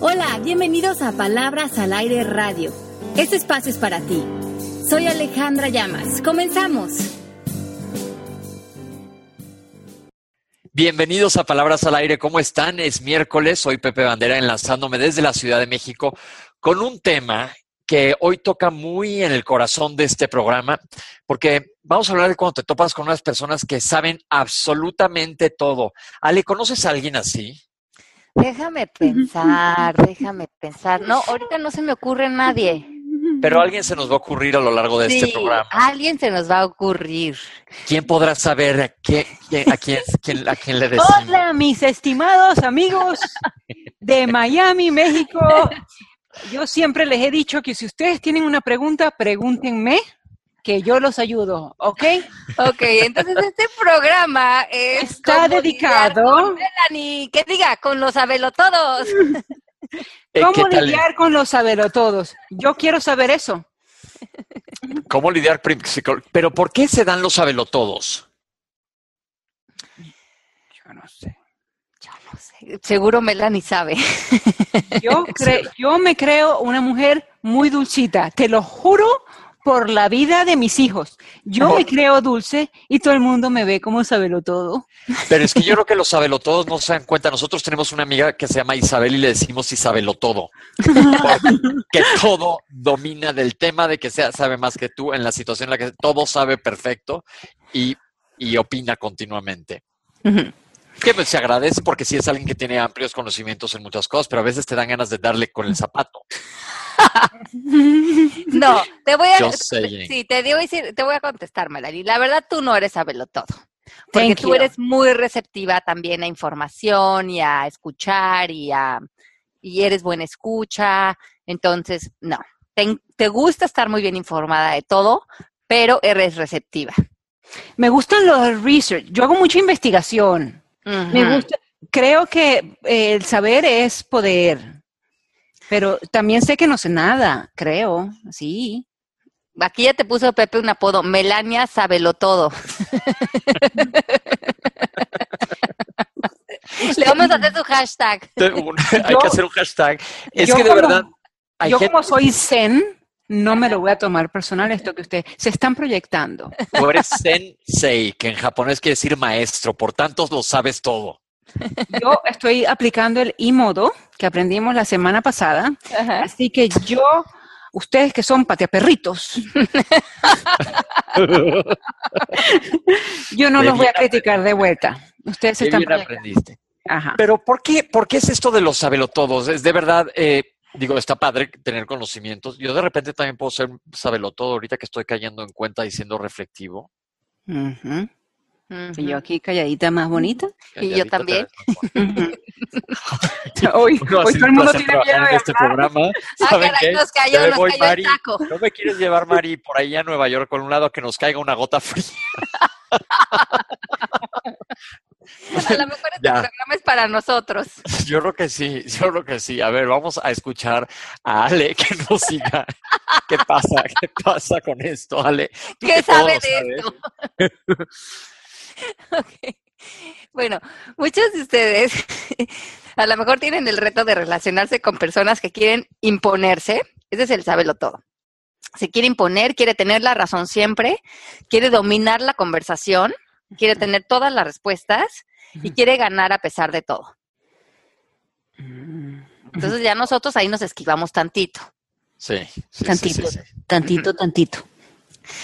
Hola, bienvenidos a Palabras al Aire Radio. Este espacio es para ti. Soy Alejandra Llamas. Comenzamos. Bienvenidos a Palabras al Aire. ¿Cómo están? Es miércoles. Soy Pepe Bandera enlazándome desde la Ciudad de México con un tema que hoy toca muy en el corazón de este programa, porque vamos a hablar de cuando te topas con unas personas que saben absolutamente todo. Ale, ¿conoces a alguien así? Déjame pensar, déjame pensar. No, ahorita no se me ocurre nadie. Pero alguien se nos va a ocurrir a lo largo de este programa. Alguien se nos va a ocurrir. ¿Quién podrá saber a, quién, a, quién, a quién le decimos? Hola, mis estimados amigos de Miami, México. Yo siempre les he dicho que si ustedes tienen una pregunta, pregúntenme que yo los ayudo, ¿ok? Ok, entonces este programa está dedicado. Melanie, que diga, con los todos. Eh, ¿Cómo lidiar con los todos? Yo quiero saber eso. ¿Cómo lidiar? Pero ¿por qué se dan los todos? Yo no sé. Yo no sé. Seguro Melanie sabe. Yo, yo me creo una mujer muy dulcita, te lo juro por la vida de mis hijos. Yo me creo dulce y todo el mundo me ve como sabelo todo. Pero es que yo creo que los sabelo todos no se dan cuenta. Nosotros tenemos una amiga que se llama Isabel y le decimos Isabelo todo. que todo domina del tema de que sea, sabe más que tú en la situación en la que todo sabe perfecto y, opina continuamente. Que pues, se agradece porque sí es alguien que tiene amplios conocimientos en muchas cosas, pero a veces te dan ganas de darle con el zapato. no, te voy a sí, te digo te voy a contestar, Melanie. La verdad tú no eres saberlo todo. Porque tú eres muy receptiva también a información y a escuchar y a y eres buena escucha. Entonces, no. Te, gusta estar muy bien informada de todo, pero eres receptiva. Me gustan los research. Yo hago mucha investigación. Me gusta, creo que el saber es poder. Pero también sé que no sé nada, creo, sí. Aquí ya te puso Pepe un apodo, Melania Sabelo Todo. Le vamos a hacer su hashtag. Hay que hacer un hashtag. Es que de verdad. yo como soy zen, no me lo voy a tomar personal esto que ustedes se están proyectando. Tú eres sensei, que en japonés quiere decir maestro, por tanto lo sabes todo. Yo estoy aplicando el I-modo que aprendimos la semana pasada, así que yo, ustedes que son pateaperritos, yo no los voy a criticar de vuelta. Ustedes están bien aprendiste. Pero ¿por qué, ¿por qué es esto de los sabelotodos? Es de verdad, eh, digo, está padre tener conocimientos. Yo de repente también puedo ser sabelotodo ahorita que estoy cayendo en cuenta y siendo reflectivo. Y yo aquí calladita más bonita. y yo también. hoy, todo el mundo tiene miedo en este programa. Ah, caray, nos cayó, nos cayó el taco. ¿No me quieres llevar, Mari, por ahí a Nueva York con un lado que nos caiga una gota fría? A lo mejor este programa es para nosotros. Yo creo que sí, yo creo que sí. A ver, vamos a escuchar a Ale que nos diga qué pasa, qué pasa con esto, Ale. ¿Qué sabe de esto? Bueno, muchos de ustedes a lo mejor tienen el reto de relacionarse con personas que quieren imponerse. Ese es el sábelo todo. Se quiere imponer, quiere tener la razón siempre, quiere dominar la conversación, quiere tener todas las respuestas y quiere ganar a pesar de todo. Mm. Entonces ya nosotros ahí nos esquivamos tantito. Sí, tantito, tantito, tantito.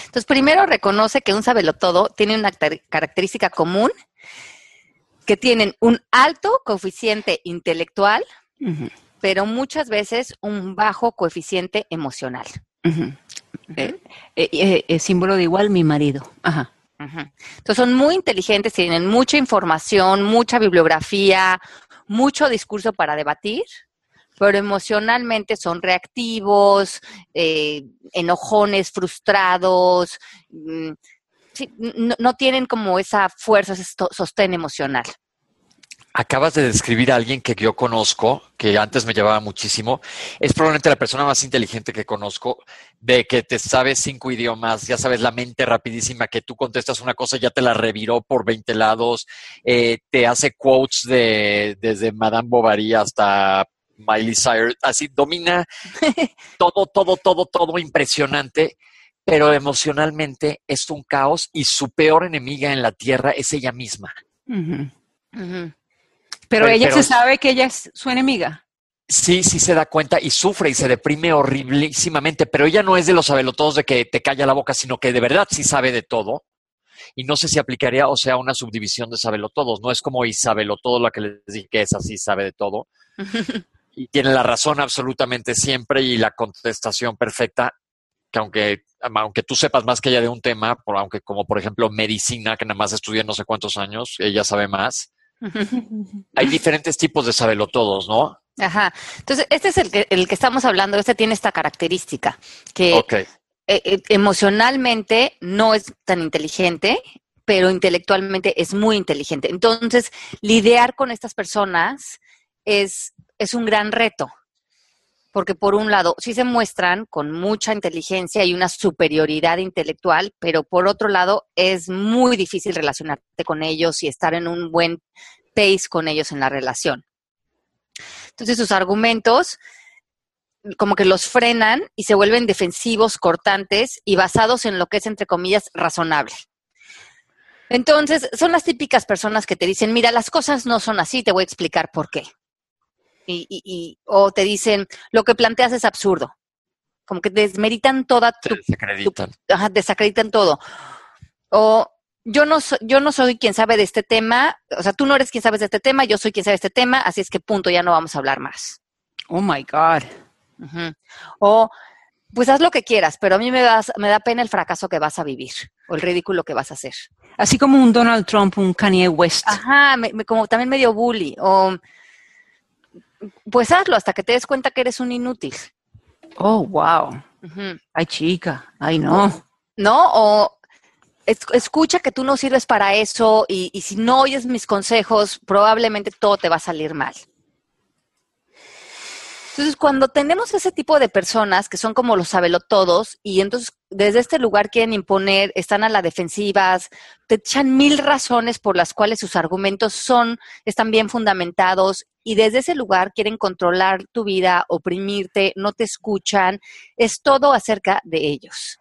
Entonces, primero reconoce que un sabelotodo tiene una característica común, que tienen un alto coeficiente intelectual, pero muchas veces un bajo coeficiente emocional. Eh, eh, eh, símbolo de igual mi marido. Ajá. Entonces son muy inteligentes, tienen mucha información, mucha bibliografía, mucho discurso para debatir, pero emocionalmente son reactivos, eh, enojones, frustrados, mm, no, tienen como esa fuerza, ese sostén emocional. Acabas de describir a alguien que yo conozco, que antes me llevaba muchísimo. Es probablemente la persona más inteligente que conozco, de que te sabe cinco idiomas, ya sabes, la mente rapidísima, que tú contestas una cosa y ya te la reviró por 20 lados, eh, te hace quotes de, desde Madame Bovary hasta Miley Cyrus, así domina todo, todo, todo, todo impresionante, pero emocionalmente es un caos y su peor enemiga en la tierra es ella misma. Pero, ella se sabe que ella es su enemiga. Sí, sí se da cuenta y sufre y se deprime horriblísimamente, pero ella no es de los sabelotodos de que te calla la boca, sino que de verdad sí sabe de todo. Y no sé si aplicaría, o sea, una subdivisión de sabelotodos. No es como Isabelotodo la que les dije que es así, sabe de todo. y tiene la razón absolutamente siempre y la contestación perfecta, que aunque, aunque tú sepas más que ella de un tema, por, aunque como por ejemplo medicina, que nada más estudié no sé cuántos años, ella sabe más. Hay diferentes tipos de sabelotodos, ¿no? Ajá. Entonces, este es el que, el que estamos hablando, este tiene esta característica, que eh, eh, emocionalmente no es tan inteligente, pero intelectualmente es muy inteligente. Entonces, lidiar con estas personas es, es un gran reto, porque por un lado sí se muestran con mucha inteligencia y una superioridad intelectual, pero por otro lado es muy difícil relacionarte con ellos y estar en un buen pace con ellos en la relación. Entonces sus argumentos como que los frenan y se vuelven defensivos, cortantes y basados en lo que es, entre comillas, razonable. Entonces, son las típicas personas que te dicen, mira, las cosas no son así, te voy a explicar por qué. Y, o te dicen, lo que planteas es absurdo. Como que desmeritan toda tu... Desacreditan. desacreditan todo. O yo no, yo no soy quien sabe de este tema, o sea, tú no eres quien sabes de este tema, yo soy quien sabe de este tema, así es que punto, ya no vamos a hablar más. Oh my God. O, pues haz lo que quieras, pero a mí me, me da pena el fracaso que vas a vivir o el ridículo que vas a hacer. Así como un Donald Trump, un Kanye West. Ajá, como también medio bully. O, pues hazlo hasta que te des cuenta que eres un inútil. Oh, wow. Ay, chica, ay, no. No, o escucha que tú no sirves para eso y, si no oyes mis consejos, probablemente todo te va a salir mal. Entonces, cuando tenemos ese tipo de personas que son como los sabelotodos y entonces desde este lugar quieren imponer, están a la defensivas, te echan mil razones por las cuales sus argumentos son, están bien fundamentados y desde ese lugar quieren controlar tu vida, oprimirte, no te escuchan, es todo acerca de ellos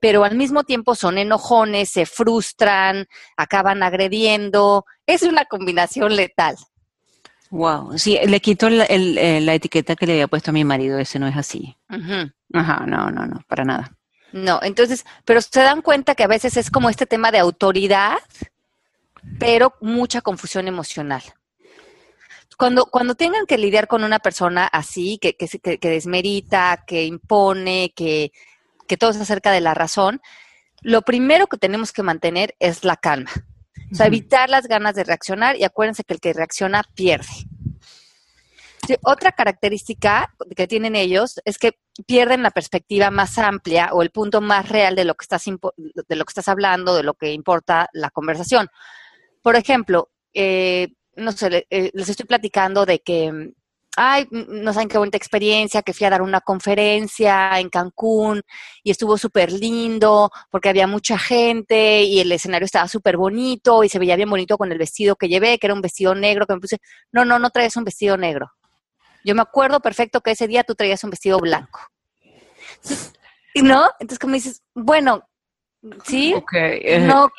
pero al mismo tiempo son enojones, se frustran, acaban agrediendo. Es una combinación letal. Wow, sí, le quito eh, la etiqueta que le había puesto a mi marido, ese no es así. Ajá, no, no, no, para nada. No, entonces, pero se dan cuenta que a veces es como este tema de autoridad, pero mucha confusión emocional. Cuando, cuando tengan que lidiar con una persona así, que, que, que desmerita, que impone, que, que todo es acerca de la razón, lo primero que tenemos que mantener es la calma. O sea, evitar las ganas de reaccionar y acuérdense que el que reacciona pierde. Otra característica que tienen ellos es que pierden la perspectiva más amplia o el punto más real de lo que estás, de lo que estás hablando, de lo que importa la conversación. Por ejemplo, eh, no sé, eh, les estoy platicando de que ay, no saben qué bonita experiencia, que fui a dar una conferencia en Cancún y estuvo súper lindo porque había mucha gente y el escenario estaba súper bonito y se veía bien bonito con el vestido que llevé, que era un vestido negro que me puse. No, no, no traes un vestido negro. Yo me acuerdo perfecto que ese día tú traías un vestido blanco. ¿No? Entonces, como dices, bueno, ¿Sí? Eh, no,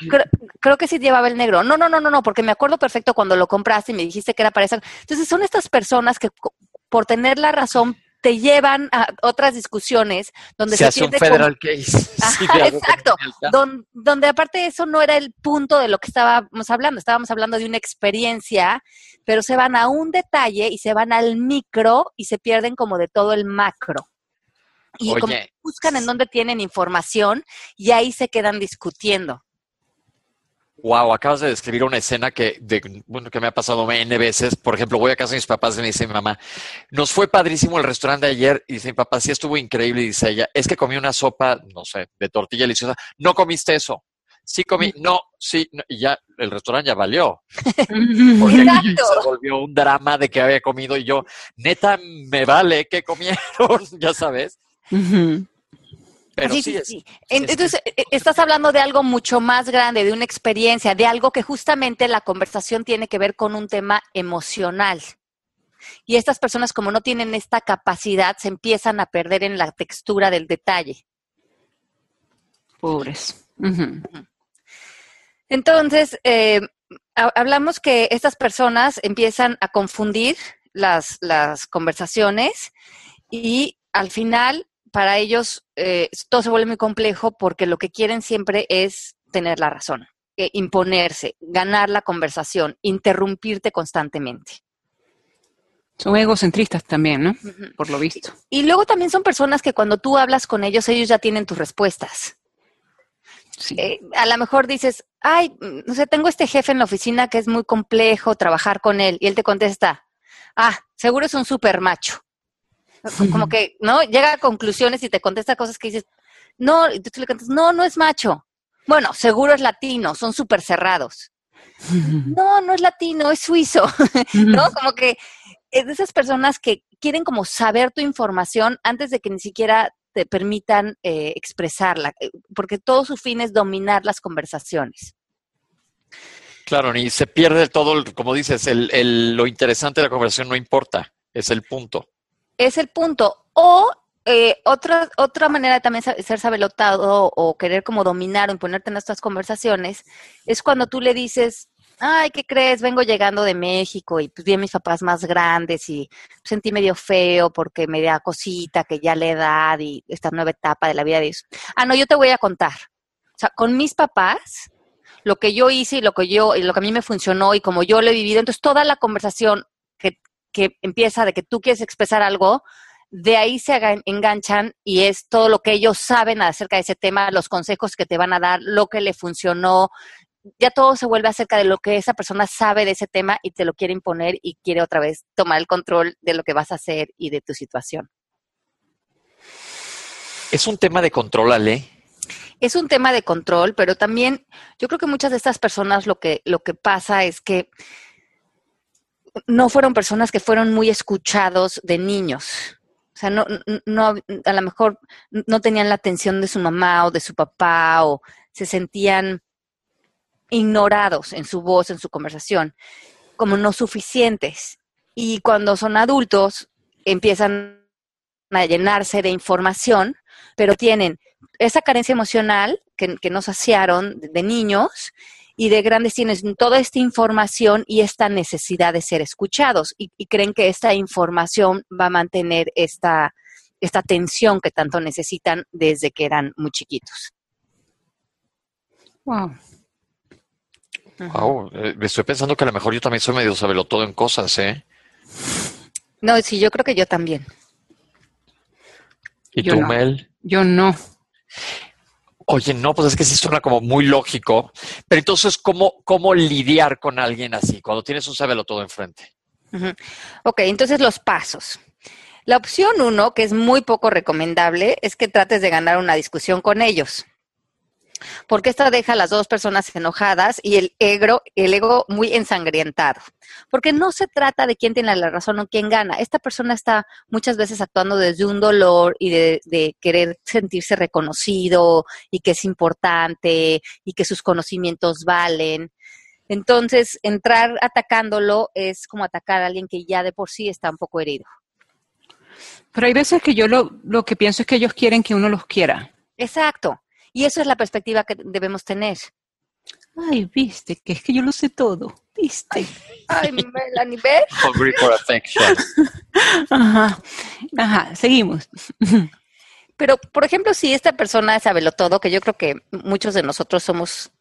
creo que sí llevaba el negro. No, no, no, no, no, porque me acuerdo perfecto cuando lo compraste y me dijiste que era para esa. Entonces son estas personas que por tener la razón te llevan a otras discusiones donde se, hace un federal case. exacto. donde aparte eso no era el punto de lo que estábamos hablando. Estábamos hablando de una experiencia, pero se van a un detalle y se van al micro y se pierden como de todo el macro. Y como buscan en dónde tienen información y ahí se quedan discutiendo. Wow, acabas de describir una escena que, de, bueno, que me ha pasado N veces. Por ejemplo, voy a casa de mis papás y me dice mi mamá, nos fue padrísimo el restaurante de ayer. Y dice mi papá, sí estuvo increíble. Y dice ella, es que comí una sopa, no sé, de tortilla deliciosa. No comiste eso. Sí comí, no, sí, y ya el restaurante ya valió. Porque se volvió un drama de que había comido y yo, neta, me vale que comieron, ya sabes. Pero sí, sí, Entonces, e, estás hablando de algo mucho más grande, de una experiencia, de algo que justamente la conversación tiene que ver con un tema emocional. Y estas personas, como no tienen esta capacidad, se empiezan a perder en la textura del detalle. Pobres. Entonces, eh, hablamos que estas personas empiezan a confundir las, las conversaciones y al final para ellos eh, todo se vuelve muy complejo porque lo que quieren siempre es tener la razón, eh, imponerse, ganar la conversación, interrumpirte constantemente. Son egocentristas también, ¿no? Por lo visto. Y, luego también son personas que cuando tú hablas con ellos, ellos ya tienen tus respuestas. Eh, a lo mejor dices, ay, no sé, tengo este jefe en la oficina que es muy complejo trabajar con él. Y él te contesta, ah, seguro es un super macho. Como que, ¿no? Llega a conclusiones y te contesta cosas que dices, no, y tú le contestas, no, no es macho. Bueno, seguro es latino, son súper cerrados. No, no es latino, es suizo, ¿no? Como que es de esas personas que quieren como saber tu información antes de que ni siquiera te permitan eh, expresarla, eh, porque todo su fin es dominar las conversaciones. Claro, ni se pierde todo, como dices, el, lo interesante de la conversación no importa, es el punto es el punto. O eh, otra, otra manera de también ser sabelotado o querer como dominar o imponerte en estas conversaciones es cuando tú le dices, ay, ¿qué crees? Vengo llegando de México y pues vi a mis papás más grandes y sentí medio feo porque me da cosita que ya la edad y esta nueva etapa de la vida de ellos. Ah, no, yo te voy a contar. O sea, con mis papás, lo que yo hice y lo que yo, y lo que a mí me funcionó y como yo lo he vivido, entonces toda la conversación que, que empieza de que tú quieres expresar algo, de ahí se enganchan y es todo lo que ellos saben acerca de ese tema, los consejos que te van a dar, lo que le funcionó. Ya todo se vuelve acerca de lo que esa persona sabe de ese tema y te lo quiere imponer y quiere otra vez tomar el control de lo que vas a hacer y de tu situación. Es un tema de control, Ale. Es un tema de control, pero también yo creo que muchas de estas personas lo que, lo que pasa es que no fueron personas que fueron muy escuchados de niños. O sea, no, no, a lo mejor no tenían la atención de su mamá o de su papá o se sentían ignorados en su voz, en su conversación, como no suficientes. Y cuando son adultos, empiezan a llenarse de información, pero tienen esa carencia emocional que, que no saciaron de niños y de grandes tienen toda esta información y esta necesidad de ser escuchados y, creen que esta información va a mantener esta, esta atención que tanto necesitan desde que eran muy chiquitos. Wow. Wow, eh, estoy pensando que a lo mejor yo también soy medio sabelo todo en cosas, ¿eh? No, sí, yo creo que yo también. ¿Y tú, Mel? Yo no. Oye, no, pues es que sí suena como muy lógico. Pero entonces, ¿cómo, cómo lidiar con alguien así cuando tienes un sabelo todo enfrente? Ok, entonces los pasos. La opción uno, que es muy poco recomendable, es que trates de ganar una discusión con ellos porque esta deja a las dos personas enojadas y el ego, el ego muy ensangrientado. Porque no se trata de quién tiene la razón o quién gana. Esta persona está muchas veces actuando desde un dolor y de, de querer sentirse reconocido y que es importante y que sus conocimientos valen. Entonces, entrar atacándolo es como atacar a alguien que ya de por sí está un poco herido. Pero hay veces que yo lo, lo que pienso es que ellos quieren que uno los quiera. Exacto. Y eso es la perspectiva que debemos tener. Ay, viste, que es que yo lo sé todo. Viste. Ay, Melanie, ¿ves? Hungry for affection. Ajá, ajá, seguimos. Pero, por ejemplo, si esta persona sabe lo todo, que yo creo que muchos de nosotros somos,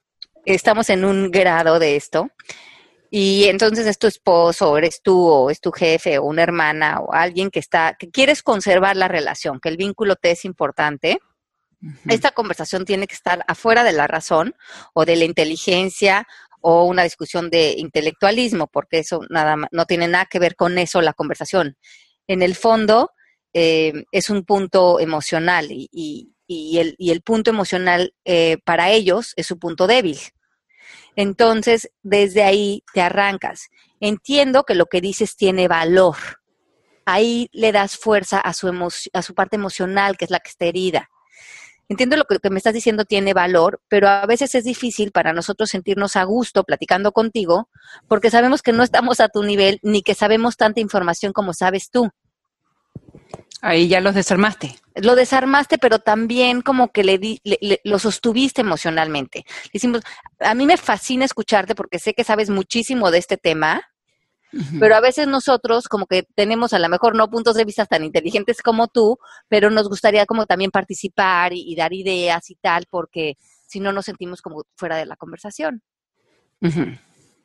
estamos en un grado de esto, y entonces es tu esposo, o eres tú, o es tu jefe, o una hermana, o alguien que está, que quieres conservar la relación, que el vínculo te es importante, esta conversación tiene que estar afuera de la razón o de la inteligencia o una discusión de intelectualismo, porque eso nada no tiene nada que ver con eso la conversación. En el fondo eh, es un punto emocional y, el, punto emocional eh, para ellos es su punto débil. Entonces, desde ahí te arrancas. Entiendo que lo que dices tiene valor. Ahí le das fuerza a su, a su parte emocional, que es la que está herida entiendo lo que, me estás diciendo tiene valor, pero a veces es difícil para nosotros sentirnos a gusto platicando contigo porque sabemos que no estamos a tu nivel ni que sabemos tanta información como sabes tú. Ahí ya los desarmaste. Lo desarmaste, pero también como que le, di, lo sostuviste emocionalmente. Decimos, a mí me fascina escucharte porque sé que sabes muchísimo de este tema, pero a veces nosotros como que tenemos a lo mejor no puntos de vista tan inteligentes como tú, pero nos gustaría como también participar y, dar ideas y tal, porque si no nos sentimos como fuera de la conversación.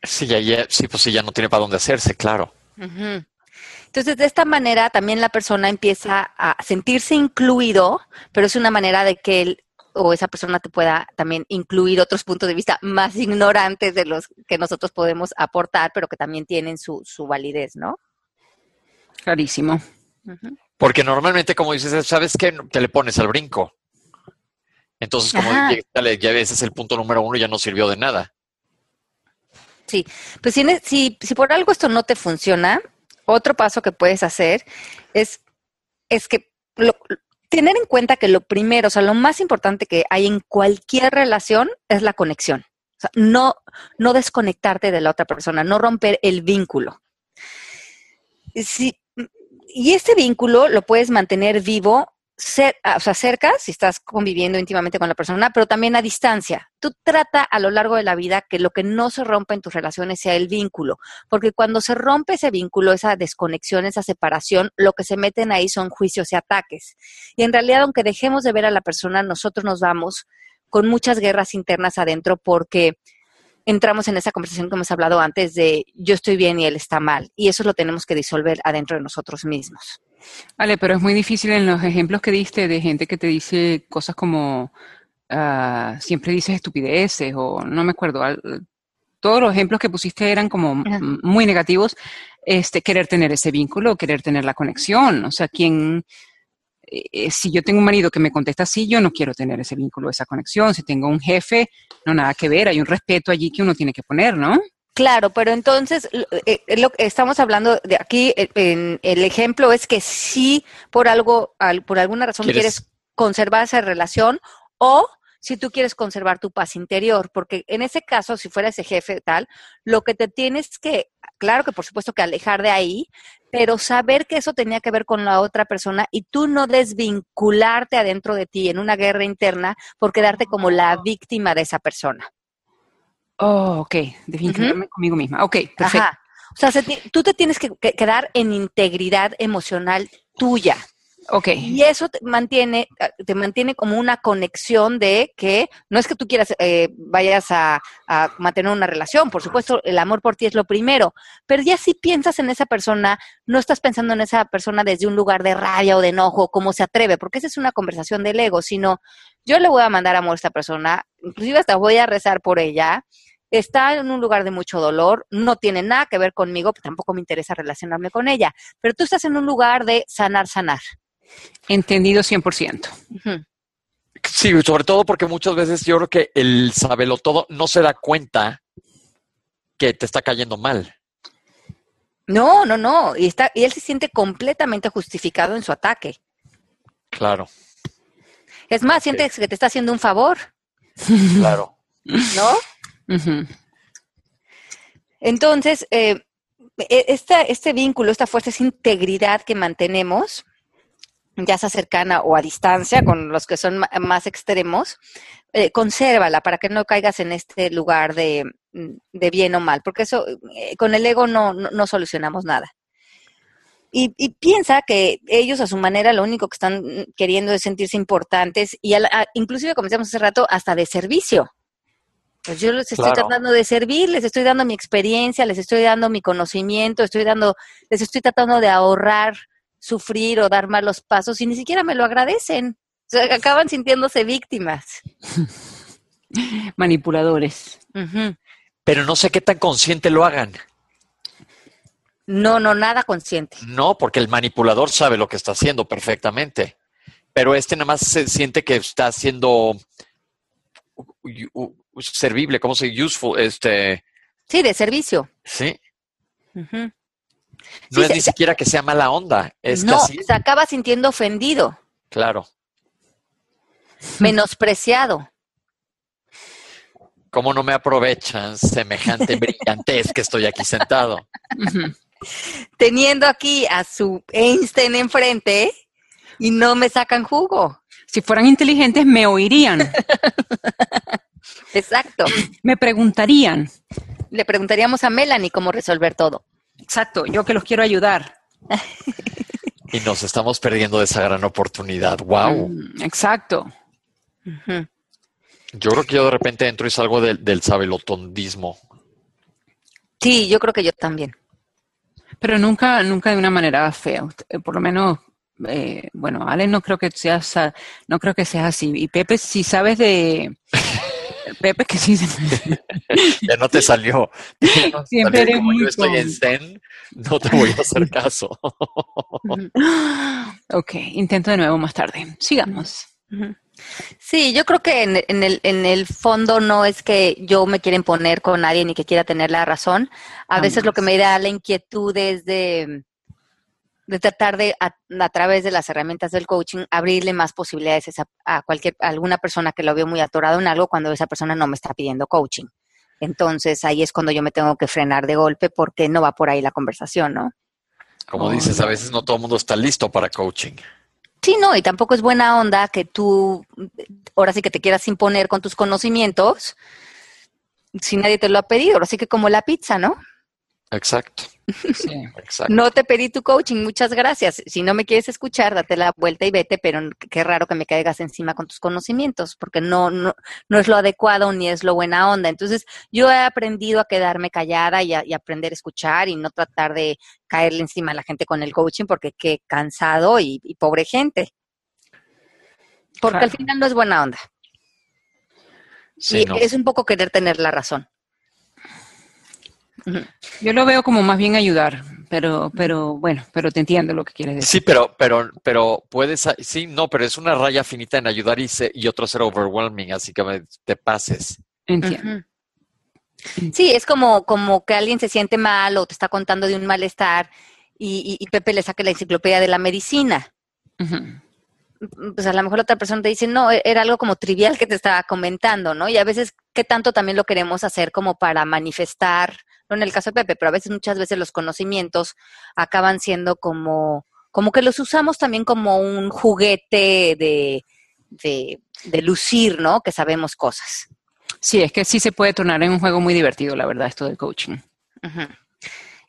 Sí, ya, sí, pues sí, ya no tiene para dónde hacerse, claro. Entonces, de esta manera también la persona empieza a sentirse incluido, pero es una manera de que él o esa persona te pueda también incluir otros puntos de vista más ignorantes de los que nosotros podemos aportar, pero que también tienen su, su validez, ¿no? Clarísimo. Porque normalmente, como dices, ¿sabes qué? Te le pones al brinco. Entonces, como ya, ese es el punto número uno, ya no sirvió de nada. Sí, pues si, si, si por algo esto no te funciona, otro paso que puedes hacer es, es que lo, tener en cuenta que lo primero, o sea, lo más importante que hay en cualquier relación es la conexión. O sea, no, no desconectarte de la otra persona, no romper el vínculo. y este vínculo lo puedes mantener vivo o sea, cerca, si estás conviviendo íntimamente con la persona, pero también a distancia. Tú trata a lo largo de la vida que lo que no se rompa en tus relaciones sea el vínculo, porque cuando se rompe ese vínculo, esa desconexión, esa separación, lo que se meten ahí son juicios y ataques. Y en realidad, aunque dejemos de ver a la persona, nosotros nos vamos con muchas guerras internas adentro porque entramos en esa conversación que hemos hablado antes de yo estoy bien y él está mal. Y eso lo tenemos que disolver adentro de nosotros mismos. Vale, pero es muy difícil en los ejemplos que diste de gente que te dice cosas como ah, siempre dices estupideces o no me acuerdo. todos los ejemplos que pusiste eran como muy negativos. Este, querer tener ese vínculo, querer tener la conexión. O sea, quien, eh, si yo tengo un marido que me contesta así, yo no quiero tener ese vínculo, esa conexión. Si tengo un jefe, no nada que ver. Hay un respeto allí que uno tiene que poner, ¿no? Claro, pero entonces eh, eh, lo que estamos hablando de aquí, eh, en, el ejemplo es que si por algo, por alguna razón ¿Quieres? conservar esa relación o si tú quieres conservar tu paz interior, porque en ese caso, si fuera ese jefe tal, lo que te tienes que, claro que por supuesto que alejar de ahí, pero saber que eso tenía que ver con la otra persona y tú no desvincularte adentro de ti en una guerra interna por quedarte como la víctima de esa persona. Oh, ok, definitivamente conmigo misma. Ok, perfecto. O sea, tú te tienes que, quedar en integridad emocional tuya. Ok. Y eso te mantiene, te mantiene como una conexión de que no es que tú quieras, eh, vayas a, mantener una relación, por supuesto, el amor por ti es lo primero, pero ya si piensas en esa persona, no estás pensando en esa persona desde un lugar de rabia o de enojo, cómo se atreve, porque esa es una conversación del ego, sino yo le voy a mandar amor a esta persona, inclusive hasta voy a rezar por ella, está en un lugar de mucho dolor, no tiene nada que ver conmigo, tampoco me interesa relacionarme con ella, pero tú estás en un lugar de sanar, sanar. Entendido 100%. Sí, sobre todo porque muchas veces yo creo que el sabelo todo no se da cuenta que te está cayendo mal. No, no, no. Y, está, y él se siente completamente justificado en su ataque. Claro. Es más, siente que te está haciendo un favor. Claro. ¿No? Entonces, eh, e, este vínculo, esta fuerza, esa integridad que mantenemos, ya sea cercana o a distancia, con los que son más extremos, eh, consérvala para que no caigas en este lugar de, bien o mal, porque eso, eh, con el ego no, no, solucionamos nada. Y, piensa que ellos a su manera lo único que están queriendo es sentirse importantes y inclusive, como decíamos hace rato, hasta de servicio. Pues yo les estoy tratando de servir, les estoy dando mi experiencia, les estoy dando mi conocimiento, estoy dando, les estoy tratando de ahorrar sufrir o dar malos pasos y ni siquiera me lo agradecen. O sea, acaban sintiéndose víctimas. Manipuladores. Pero no sé qué tan consciente lo hagan. No, no, nada consciente. No, porque el manipulador sabe lo que está haciendo perfectamente. Pero este nada más se siente que está haciendo servible, ¿cómo se dice? Useful, este... Sí, de servicio. Sí. No es ni siquiera que sea mala onda, es no, se acaba sintiendo ofendido. Claro. menospreciado. ¿Cómo no me aprovechan semejante brillantez que estoy aquí sentado? Teniendo aquí a su Einstein enfrente y no me sacan jugo. Si fueran inteligentes, me oirían. Exacto. Me preguntarían. Le preguntaríamos a Melanie cómo resolver todo. Exacto, yo que los quiero ayudar. y nos estamos perdiendo de esa gran oportunidad. ¡Wow! Mm, exacto. Yo creo que yo de repente entro y salgo del, del sabelotondismo. Sí, yo creo que yo también. Pero nunca, nunca de una manera fea. Por lo menos eh, bueno, Ale no creo que seas, no creo que sea así. Y Pepe, si sabes de Pepe que sí ya no te salió. Siempre eres muy yo estoy en Zen, no te voy a hacer caso. ok, intento de nuevo más tarde. Sigamos. Sí, yo creo que en, el, en el fondo no es que yo me quiera imponer con nadie ni que quiera tener la razón. A veces lo que me da la inquietud es de de tratar de, a, través de las herramientas del coaching, abrirle más posibilidades a, cualquier, alguna persona que lo veo muy atorado en algo cuando esa persona no me está pidiendo coaching. Entonces ahí es cuando yo me tengo que frenar de golpe porque no va por ahí la conversación, ¿no? Como dices, a veces no todo el mundo está listo para coaching. Sí, no, y tampoco es buena onda que tú, ahora sí que te quieras imponer con tus conocimientos si nadie te lo ha pedido, ahora sí que como la pizza, ¿no? Exacto. No te pedí tu coaching, muchas gracias. Si no me quieres escuchar, date la vuelta y vete, pero qué raro que me caigas encima con tus conocimientos, porque no, no, no es lo adecuado ni es lo buena onda. Entonces, yo he aprendido a quedarme callada y, a, aprender a escuchar y no tratar de caerle encima a la gente con el coaching, porque qué cansado y, pobre gente. Porque al final no es buena onda. Sí, es un poco querer tener la razón. Yo lo veo como más bien ayudar, pero, pero bueno, pero te entiendo lo que quieres decir. Sí, pero, pero, pero puedes, sí, no, pero es una raya finita en ayudar y, y otro ser overwhelming, así que te pases. Entiendo. Sí, es como, como que alguien se siente mal o te está contando de un malestar y, Pepe le saque la enciclopedia de la medicina. Pues a lo mejor otra persona te dice, no, e-, era algo como trivial que te estaba comentando, ¿no? Y a veces, ¿qué tanto también lo queremos hacer como para manifestar no en el caso de Pepe, pero a veces, muchas veces los conocimientos acaban siendo como, como que los usamos también como un juguete de, de, lucir, ¿no? Que sabemos cosas. Sí, es que sí se puede tornar en un juego muy divertido, la verdad, esto del coaching.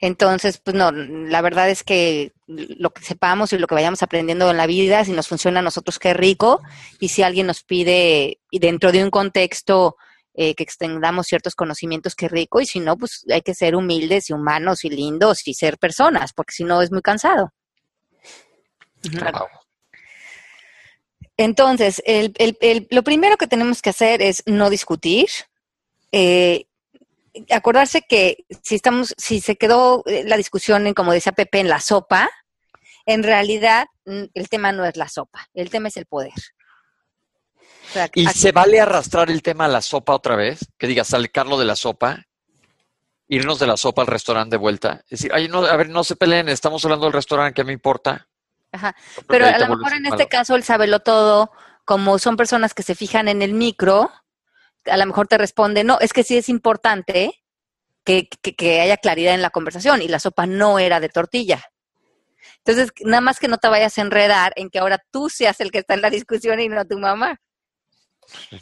Entonces, pues no, la verdad es que lo que sepamos y lo que vayamos aprendiendo en la vida, si nos funciona a nosotros, qué rico. Y si alguien nos pide, y dentro de un contexto eh, que extendamos ciertos conocimientos, qué rico, y si no, pues hay que ser humildes y humanos y lindos y ser personas, porque si no es muy cansado. Entonces, lo primero que tenemos que hacer es no discutir. Eh, acordarse que si estamos, si se quedó eh, la discusión en, como decía Pepe, en la sopa, en realidad el tema no es la sopa, el tema es el poder. ¿Y se vale arrastrar el tema a la sopa otra vez? Que digas, salcarlo de la sopa, irnos de la sopa al restaurante de vuelta. Es decir, ay, no, a ver, no se peleen, estamos hablando del restaurante, ¿qué me importa? Ajá. Pero a lo mejor en este caso el sabelo todo, como son personas que se fijan en el micro, a lo mejor te responde, no, es que sí es importante que, que haya claridad en la conversación y la sopa no era de tortilla. Entonces, nada más que no te vayas a enredar en que ahora tú seas el que está en la discusión y no tu mamá.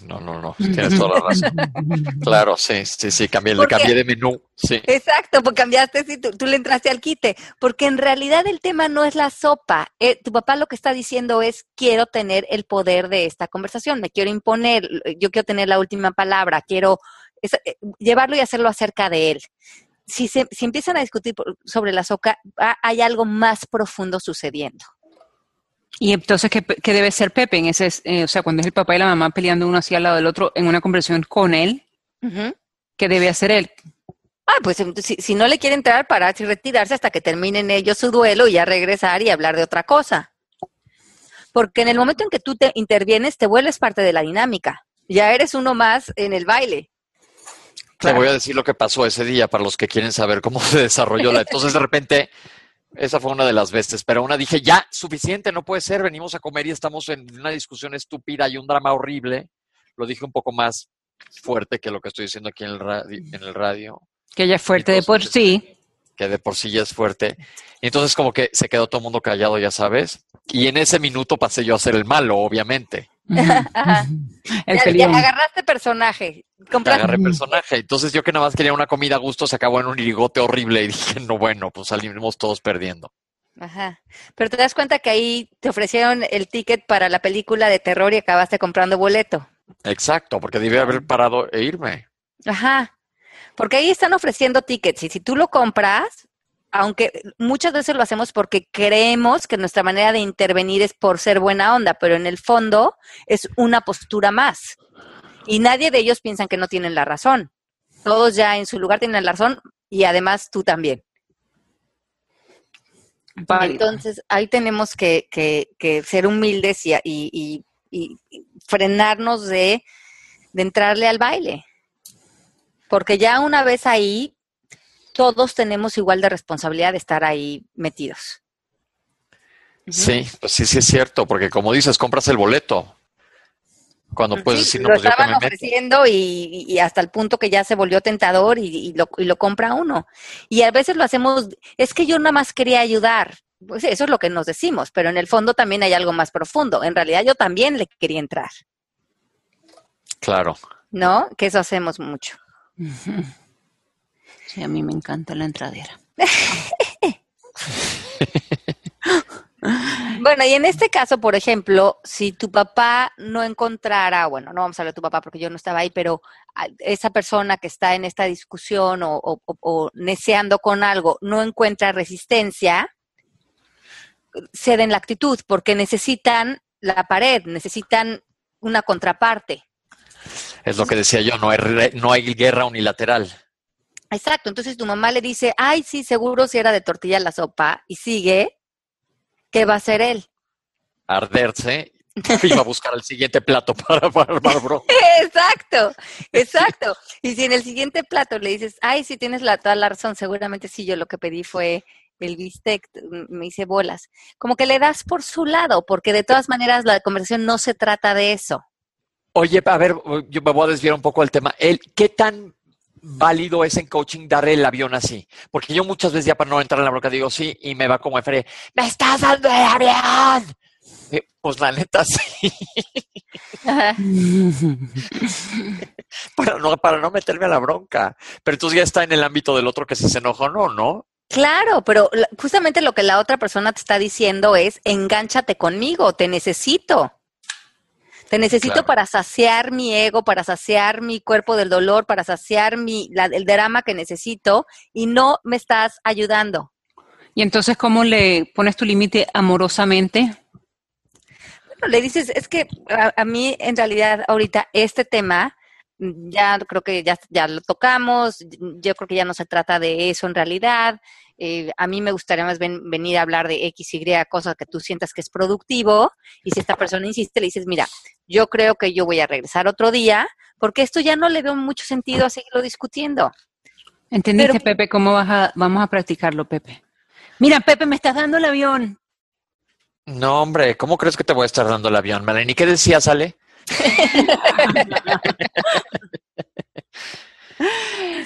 No, no, no, tienes toda la razón. claro, sí, sí, sí, cambié, le cambié de menú, sí. Exacto, pues cambiaste, sí, tú, le entraste al quite, porque en realidad el tema no es la sopa. Eh, tu papá lo que está diciendo es, quiero tener el poder de esta conversación, me quiero imponer, yo quiero tener la última palabra, quiero eh, llevarlo y hacerlo acerca de él. Si, se, si empiezan a discutir sobre la sopa, hay algo más profundo sucediendo. Y entonces, ¿qué, debe ser Pepe? En ese, eh, o sea, cuando es el papá y la mamá peleando uno así al lado del otro en una conversación con él, ¿qué debe hacer él? Ah, pues em, si, no le quiere entrar, pararse y retirarse hasta que terminen ellos su duelo y ya regresar y hablar de otra cosa. Porque en el momento en que tú te intervienes, te vuelves parte de la dinámica. Ya eres uno más en el baile. Te voy a decir lo que pasó ese día para los que quieren saber cómo se desarrolló la. Entonces, de repente, Esa fue una de las veces, pero una dije, ya, suficiente, no puede ser, venimos a comer y estamos en una discusión estúpida y un drama horrible. Lo dije un poco más fuerte que lo que estoy diciendo aquí en el radio. En el radio. Que ya es fuerte de por sí. Que de por sí ya es fuerte. Y entonces como que se quedó todo el mundo callado, ya sabes. Y en ese minuto pasé yo a ser el malo, obviamente. el ya, agarraste personaje. Agarré personaje. Entonces yo que nada más quería una comida a gusto se acabó en un irigote horrible y dije, no, bueno, pues salimos todos perdiendo. Ajá. Pero te das cuenta que ahí te ofrecieron el ticket para la película de terror y acabaste comprando boleto. Exacto, porque debí haber parado e irme. Ajá. Porque ahí están ofreciendo tickets y si tú lo compras, aunque muchas veces lo hacemos porque creemos que nuestra manera de intervenir es por ser buena onda, pero en el fondo es una postura más. Y nadie de ellos piensan que no tienen la razón. Todos ya en su lugar tienen la razón y además tú también. Entonces, ahí tenemos que, ser humildes y, frenarnos de, de entrarle al baile. Porque ya una vez ahí, todos tenemos igual de responsabilidad de estar ahí metidos. Sí, pues sí, sí es cierto, porque como dices, compras el boleto. Cuando puedes decir, no, lo pues estaban ofreciendo y, hasta el punto que ya se volvió tentador y, lo, y lo compra uno. Y a veces lo hacemos, es que yo nada más quería ayudar. Pues eso es lo que nos decimos, pero en el fondo también hay algo más profundo. En realidad yo también le quería entrar. Claro. ¿No? Que eso hacemos mucho. Sí, a mí me encanta la entradera. bueno, y en este caso, por ejemplo, si tu papá no encontrara, bueno, no vamos a hablar de tu papá porque yo no estaba ahí, pero esa persona que está en esta discusión o, o, neceando con algo no encuentra resistencia, ceden la actitud porque necesitan la pared, necesitan una contraparte. Es lo que decía yo, no hay, no hay guerra unilateral. Exacto, entonces tu mamá le dice, ay, sí, seguro si era de tortilla la sopa, y sigue, ¿qué va a hacer él? Arderse y va a buscar el siguiente plato para, para, bro. Exacto, exacto. Y si en el siguiente plato le dices, ay, sí tienes la, toda la razón, seguramente sí, yo lo que pedí fue el bistec, me hice bolas. Como que le das por su lado, porque de todas maneras la conversación no se trata de eso. Oye, a ver, yo me voy a desviar un poco del tema. El, ¿Qué tan válido es en coaching dar el avión así. Porque yo muchas veces ya para no entrar en la bronca digo sí y me va como F, ¡me estás dando el avión! pues la neta sí. para, no, para no meterme a la bronca. Pero entonces ya está en el ámbito del otro que si se enojó no, ¿no? Claro, pero justamente lo que la otra persona te está diciendo es, engánchate conmigo, te necesito. Te necesito para saciar mi ego, para saciar mi cuerpo del dolor, para saciar mi, el drama que necesito y no me estás ayudando. ¿Y entonces cómo le pones tu límite amorosamente? Bueno, le dices, es que a, mí en realidad ahorita este tema ya creo que ya, ya lo tocamos, yo creo que ya no se trata de eso en realidad. Eh, a mí me gustaría más venir a hablar de X, Y, cosas que tú sientas que es productivo. Y si esta persona insiste, le dices, mira, yo creo que yo voy a regresar otro día, porque esto ya no le veo mucho sentido a seguirlo discutiendo. ¿Entendiste, Pepe? ¿Cómo vas a, vamos a practicarlo, Pepe? Mira, Pepe, me estás dando el avión. No, hombre, ¿cómo crees que te voy a estar dando el avión, Melanie? ¿Qué decías, Ale?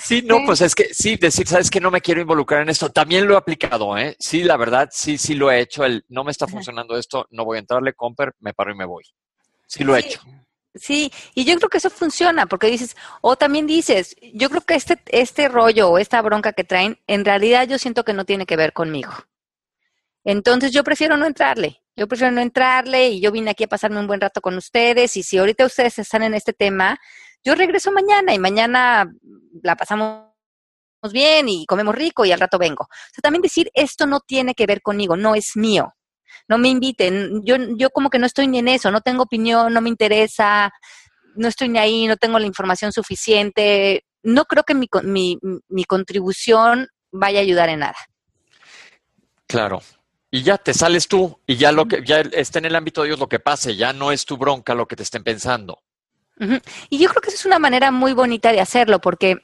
Sí, no, pues es que sí, decir, sabes que no me quiero involucrar en esto, también lo he aplicado, ¿eh? Sí, la verdad, sí, sí lo he hecho, el no me está funcionando esto, no voy a entrarle, comper, me paro y me voy. Sí lo he hecho. Sí, y yo creo que eso funciona, porque dices, o también dices, yo creo que este, este rollo o esta bronca que traen, en realidad yo siento que no tiene que ver conmigo. Entonces yo prefiero no entrarle, yo prefiero no entrarle y yo vine aquí a pasarme un buen rato con ustedes y si ahorita ustedes están en este tema, yo regreso mañana y mañana la pasamos bien y comemos rico y al rato vengo. O sea, también decir, esto no tiene que ver conmigo, no es mío. No me inviten, yo, yo como que no estoy ni en eso, no tengo opinión, no me interesa, no estoy ni ahí, no tengo la información suficiente. No creo que mi, mi, mi contribución vaya a ayudar en nada. Claro, y ya te sales tú y ya lo que ya está en el ámbito de Dios lo que pase, ya no es tu bronca lo que te estén pensando. Y yo creo que esa es una manera muy bonita de hacerlo, porque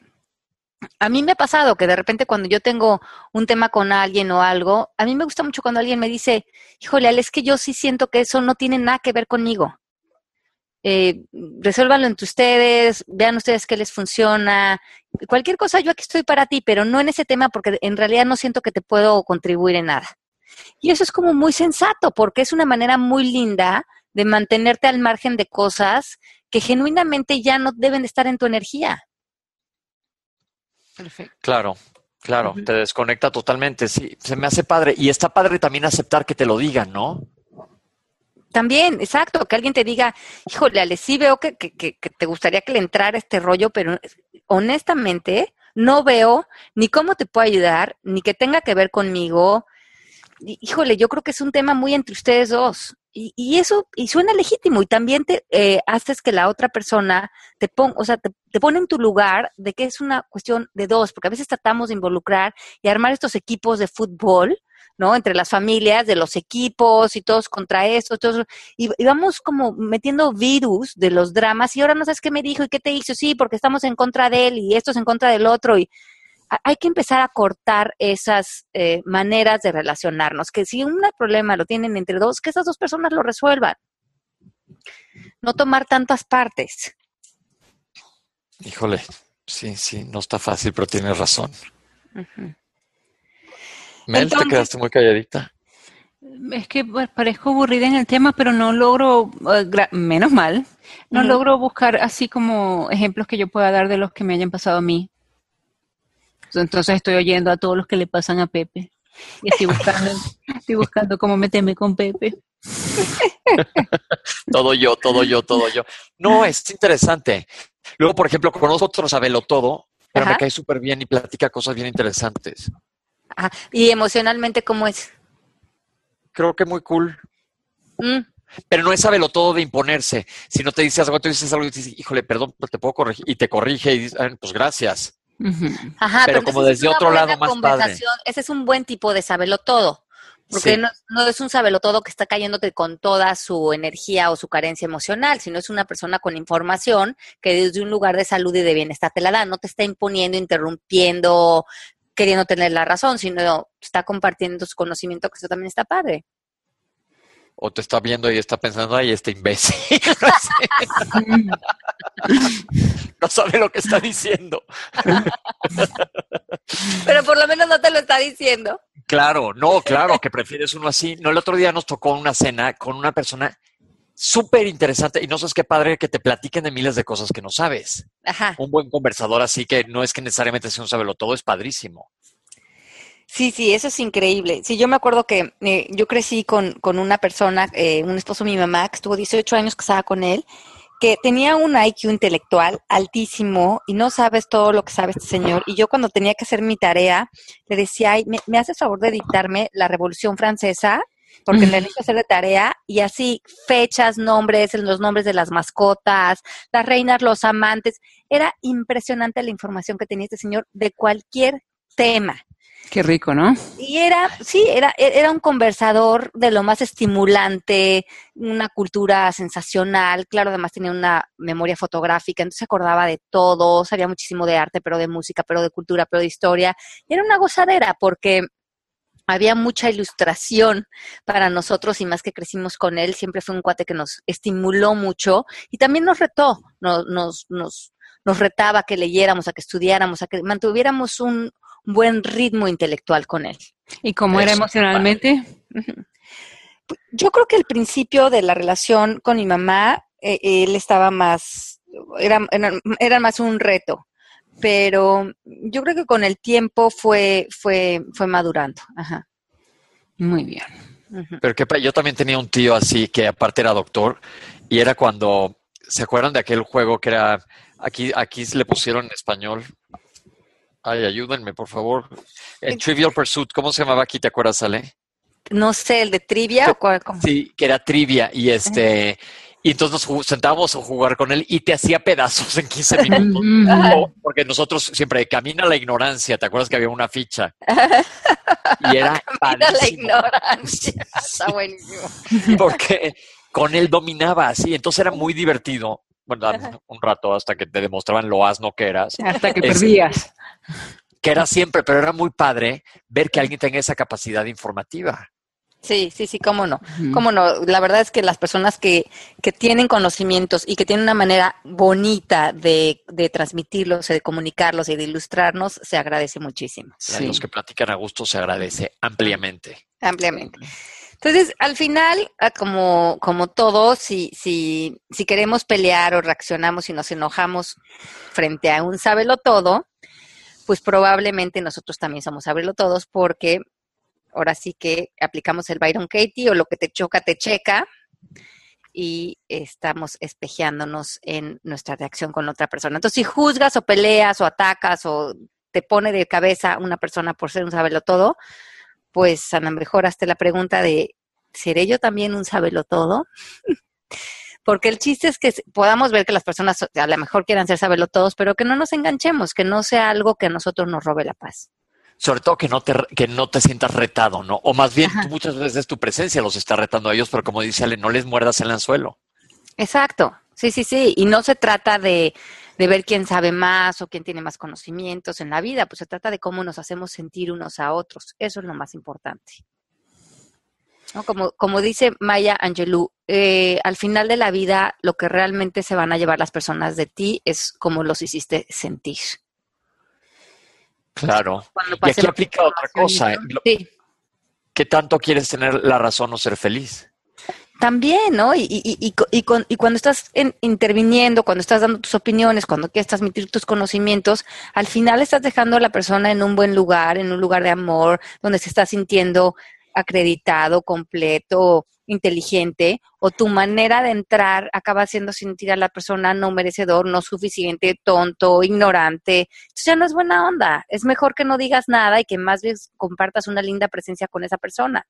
a mí me ha pasado que de repente cuando yo tengo un tema con alguien o algo, a mí me gusta mucho cuando alguien me dice, híjole, es que yo sí siento que eso no tiene nada que ver conmigo. Eh, resuélvanlo entre ustedes, vean ustedes qué les funciona. Cualquier cosa, yo aquí estoy para ti, pero no en ese tema porque en realidad no siento que te puedo contribuir en nada. Y eso es como muy sensato porque es una manera muy linda de mantenerte al margen de cosas que genuinamente ya no deben estar en tu energía. Perfecto. Claro, claro, te desconecta totalmente. Sí, se me hace padre. Y está padre también aceptar que te lo digan, ¿no? También, exacto, que alguien te diga, híjole, Ale, sí veo que, que, que, te gustaría que le entrara este rollo, pero honestamente no veo ni cómo te puedo ayudar, ni que tenga que ver conmigo. Híjole, yo creo que es un tema muy entre ustedes dos. Y, y eso, y suena legítimo, y también te eh, haces que la otra persona te ponga, o sea, te, te, pone en tu lugar de que es una cuestión de dos, porque a veces tratamos de involucrar y armar estos equipos de fútbol, ¿no? Entre las familias, de los equipos y todos contra esto, todos, y, vamos como metiendo virus de los dramas y ahora no sabes qué me dijo y qué te hizo, sí, porque estamos en contra de él y esto es en contra del otro y hay que empezar a cortar esas eh, maneras de relacionarnos, que si un problema lo tienen entre dos, que esas dos personas lo resuelvan. No tomar tantas partes. Híjole, sí, sí, no está fácil, pero tienes razón. Mel, te quedaste muy calladita. Es que parezco aburrida en el tema, pero no logro, eh, menos mal, no logro buscar así como ejemplos que yo pueda dar de los que me hayan pasado a mí. Entonces estoy oyendo a todos los que le pasan a Pepe. Y estoy buscando, estoy buscando cómo meterme con Pepe. todo yo, todo yo, todo yo. No, es interesante. Luego, por ejemplo, con nosotros sabelo todo, pero me cae súper bien y platica cosas bien interesantes. ¿Y emocionalmente cómo es? Creo que muy cool. Mm. Pero no es sabelo todo de imponerse. Si no te dices algo, te dices algo y dices, híjole, perdón, te puedo corregir. Y te corrige y dices, ah, pues gracias. Ajá, pero, como desde otro lado más padre. Ese es un buen tipo de sabelo todo. Porque no, no, es un sabelo todo que está cayéndote con toda su energía o su carencia emocional, sino es una persona con información que desde un lugar de salud y de bienestar te la da. No te está imponiendo, interrumpiendo, queriendo tener la razón, sino está compartiendo su conocimiento, que eso también está padre. O te está viendo y está pensando, ay, este imbécil. no sabe lo que está diciendo. Pero por lo menos no te lo está diciendo. Claro, no, claro, que prefieres uno así. No, el otro día nos tocó una cena con una persona súper interesante y no sabes qué padre que te platiquen de miles de cosas que no sabes. Ajá. Un buen conversador así que no es que necesariamente sea un sabelo todo, es padrísimo. Sí, sí, eso es increíble. Sí, yo me acuerdo que eh, yo crecí con, con una persona, eh, un esposo de mi mamá, que estuvo 18 años casada con él, que tenía un IQ intelectual altísimo y no sabes todo lo que sabe este señor. Y yo cuando tenía que hacer mi tarea, le decía, Ay, ¿me, me haces favor de dictarme la Revolución Francesa? porque le necesito hacer de tarea y así fechas, nombres, los nombres de las mascotas, las reinas, los amantes. Era impresionante la información que tenía este señor de cualquier tema. Qué rico, ¿no? Y era, sí, era, era un conversador de lo más estimulante, una cultura sensacional, claro, además tenía una memoria fotográfica, entonces se acordaba de todo, sabía muchísimo de arte, pero de música, pero de cultura, pero de historia. Era una gozadera porque había mucha ilustración para nosotros y más que crecimos con él, siempre fue un cuate que nos estimuló mucho y también nos retó, nos, nos, nos, nos retaba a que leyéramos, a que estudiáramos, a que mantuviéramos un buen ritmo intelectual con él. ¿Y cómo era emocionalmente? Yo creo que el principio de la relación con mi mamá, eh, él estaba más, era, era más un reto pero yo creo que con el tiempo fue, fue, fue madurando. Ajá. Muy bien. Pero que yo también tenía un tío así que aparte era doctor y era cuando, ¿se acuerdan de aquel juego que era, aquí, aquí le pusieron en español? Ay, ayúdenme, por favor. El Trivial Pursuit, ¿cómo se llamaba aquí? ¿Te acuerdas, Ale? No sé, el de trivia o cuál. Sí, que era trivia y este, y entonces nos sentábamos a jugar con él y te hacía pedazos en 15 minutos. porque nosotros siempre camina la ignorancia. ¿Te acuerdas que había una ficha? Y era camina la ignorancia. Está buenísimo. Porque con él dominaba así. Entonces era muy divertido. Un rato hasta que te demostraban lo asno que eras. Hasta que perdías. Que era siempre, pero era muy padre ver que alguien tenga esa capacidad informativa. Sí, sí, sí, cómo no. Cómo no. La verdad es que las personas que, que tienen conocimientos y que tienen una manera bonita de, de transmitirlos, de comunicarlos y de ilustrarnos, se agradece muchísimo. Sí. Los que platican a gusto se agradece ampliamente. Ampliamente. Entonces, al final, ah, como, como todo, si, si, si queremos pelear o reaccionamos y nos enojamos frente a un sábelo todo, pues probablemente nosotros también somos sábelo todos porque ahora sí que aplicamos el Byron Katie o lo que te choca, te checa y estamos espejeándonos en nuestra reacción con otra persona. Entonces, si juzgas o peleas o atacas o te pone de cabeza una persona por ser un sabelo todo, pues a lo mejor hazte la pregunta de, ¿seré yo también un sabelo todo? Porque el chiste es que podamos ver que las personas a lo mejor quieran ser sabelo todos, pero que no nos enganchemos, que no sea algo que a nosotros nos robe la paz sobre todo que no te, que no te sientas retado, ¿no? O más bien muchas veces tu presencia los está retando a ellos, pero como dice Ale, no les muerdas el anzuelo. Exacto, sí, sí, sí. Y no se trata de, de ver quién sabe más o quién tiene más conocimientos en la vida, pues se trata de cómo nos hacemos sentir unos a otros. Eso es lo más importante. Como, como dice Maya Angelou, eh, al final de la vida lo que realmente se van a llevar las personas de ti es cómo los hiciste sentir. Claro. Y aquí aplica otra cosa. Sí. ¿Qué tanto quieres tener la razón o ser feliz? También, ¿no? Y, y, y, y, cuando estás interviniendo, cuando estás dando tus opiniones, cuando quieres transmitir tus conocimientos, al final estás dejando a la persona en un buen lugar, en un lugar de amor, donde se está sintiendo acreditado, completo, inteligente, o tu manera de entrar acaba haciendo sentir a la persona no merecedor, no suficiente, tonto, ignorante. Entonces ya no es buena onda. Es mejor que no digas nada y que más bien compartas una linda presencia con esa persona.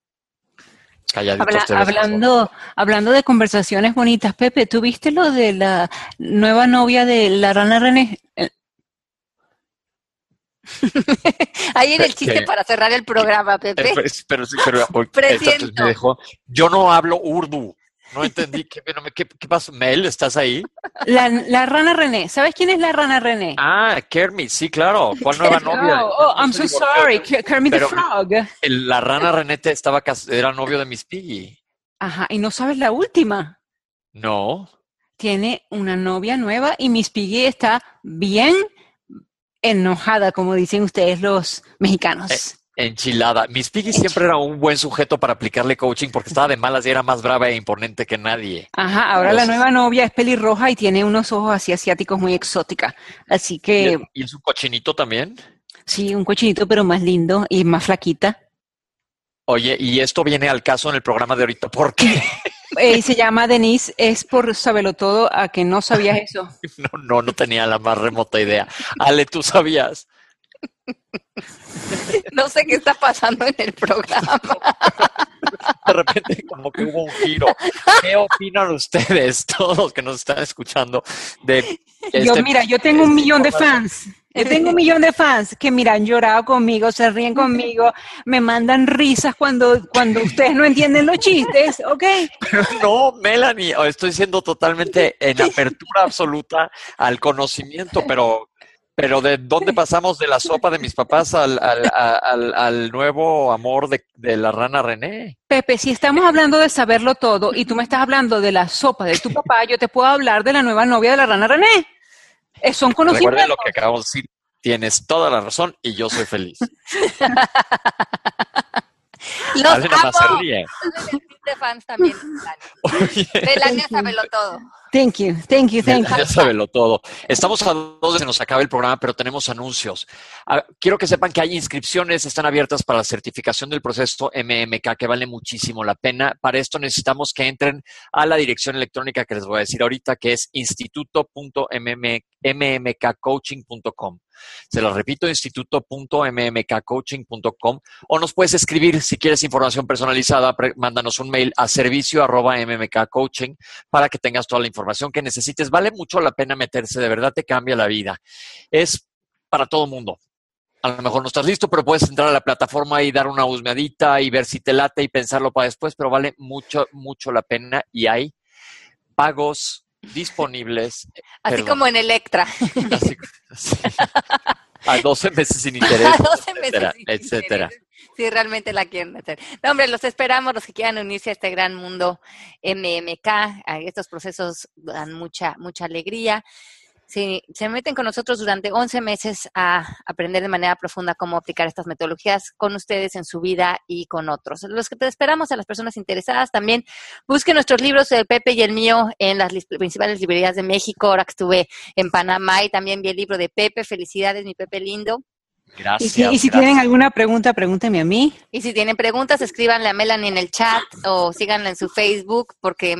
Hablando, hablando de conversaciones bonitas, Pepe, ¿tú viste lo de la nueva novia de la rana René? Ahí en el chiste para cerrar el programa, Pepe. Pero, sí, pero me dejó. Yo no hablo urdu. No entendí. ¿Qué, qué, qué pasó? Mel, ¿estás ahí? La, rana René. ¿Sabes quién es la rana René? Ah, Kermit, sí, claro. ¿Cuál nueva novia? Oh, I'm so sorry. Kermit the Frog. la rana René estaba, era novio de Miss Piggy. Ajá, ¿y no sabes la última? No. Tiene una novia nueva y Miss Piggy está bien enojada, como dicen ustedes los mexicanos. Eh, enchilada. Miss Piggy siempre era un buen sujeto para aplicarle coaching porque estaba de malas y era más brava e imponente que nadie. Ajá, ahora la nueva novia es pelirroja y tiene unos ojos así asiáticos muy exótica. Así que... ¿Y es un cochinito también? Sí, un cochinito, pero más lindo y más flaquita. Oye, y esto viene al caso en el programa de ahorita, ¿por qué? Eh, se llama Denise, es por saberlo todo, a que no sabías eso. No, no, no tenía la más remota idea. Ale, ¿tú sabías? No sé qué está pasando en el programa. De repente como que hubo un giro. ¿Qué opinan ustedes, todos los que nos están escuchando? De yo, este mira, yo tengo un millón de fans. Yo tengo un millón de fans que, mira, han llorado conmigo, se ríen conmigo, me mandan risas cuando, cuando ustedes no entienden los chistes, ¿ok? Pero no, Melanie, estoy siendo totalmente en apertura absoluta al conocimiento, pero pero ¿de dónde pasamos de la sopa de mis papás al, al, al, nuevo amor de, de, la rana René? Pepe, si estamos hablando de saberlo todo y tú me estás hablando de la sopa de tu papá, yo te puedo hablar de la nueva novia de la rana René. Eh, son conocimientos. Recuerda lo que acabamos de decir. Tienes toda la razón y yo soy feliz. Los amo. de fans también. Melania, sábelo todo. Thank you, thank you, thank you. Ya sábelo todo. Estamos a dos de que nos acabe el programa, pero tenemos anuncios. Ah, quiero que sepan que hay inscripciones, están abiertas para la certificación del proceso MMK, que vale muchísimo la pena. Para esto necesitamos que entren a la dirección electrónica que les voy a decir ahorita, que es instituto.mmkcoaching.com. Se lo repito, instituto.mmkcoaching.com o nos puedes escribir si quieres información personalizada, mándanos un mail a servicio arroba mmkcoaching para que tengas toda la información que necesites. Vale mucho la pena meterse, de verdad te cambia la vida. Es para todo mundo. A lo mejor no estás listo, pero puedes entrar a la plataforma y dar una husmeadita y ver si te late y pensarlo para después, pero vale mucho, mucho la pena y hay pagos disponibles. Así como en Electra. A 12 meses sin interés, a 12 etcétera, meses etcétera. Si realmente la quieren hacer. No, hombre, los esperamos, los que quieran unirse a este gran mundo MMK. Estos procesos dan mucha, mucha alegría se, se meten con nosotros durante 11 meses a aprender de manera profunda cómo aplicar estas metodologías con ustedes en su vida y con otros. Los que te esperamos a las personas interesadas también busquen nuestros libros, el Pepe y el mío, en las principales librerías de México. Ahora que estuve en Panamá y también vi el libro de Pepe. Felicidades, mi Pepe lindo. Gracias. Y si, tienen alguna pregunta, pregúntenme a mí. Y si tienen preguntas, escríbanle a Melanie en el chat o síganla en su Facebook porque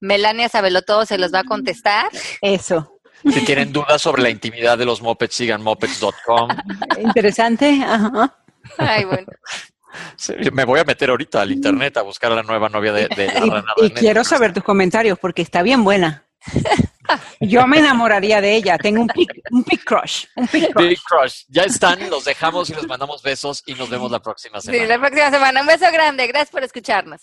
Melania Sabelo se los va a contestar. Eso. Si tienen dudas sobre la intimidad de los mopeds, sigan mopeds.com. Interesante. Ajá. Ay, bueno. me voy a meter ahorita al internet a buscar a la nueva novia de, de la Y, y quiero saber tus comentarios porque está bien buena. Yo me enamoraría de ella. Tengo un big, un crush. Un big crush. Ya están, los dejamos y los mandamos besos y nos vemos la próxima semana. Sí, la próxima semana. Un beso grande. Gracias por escucharnos.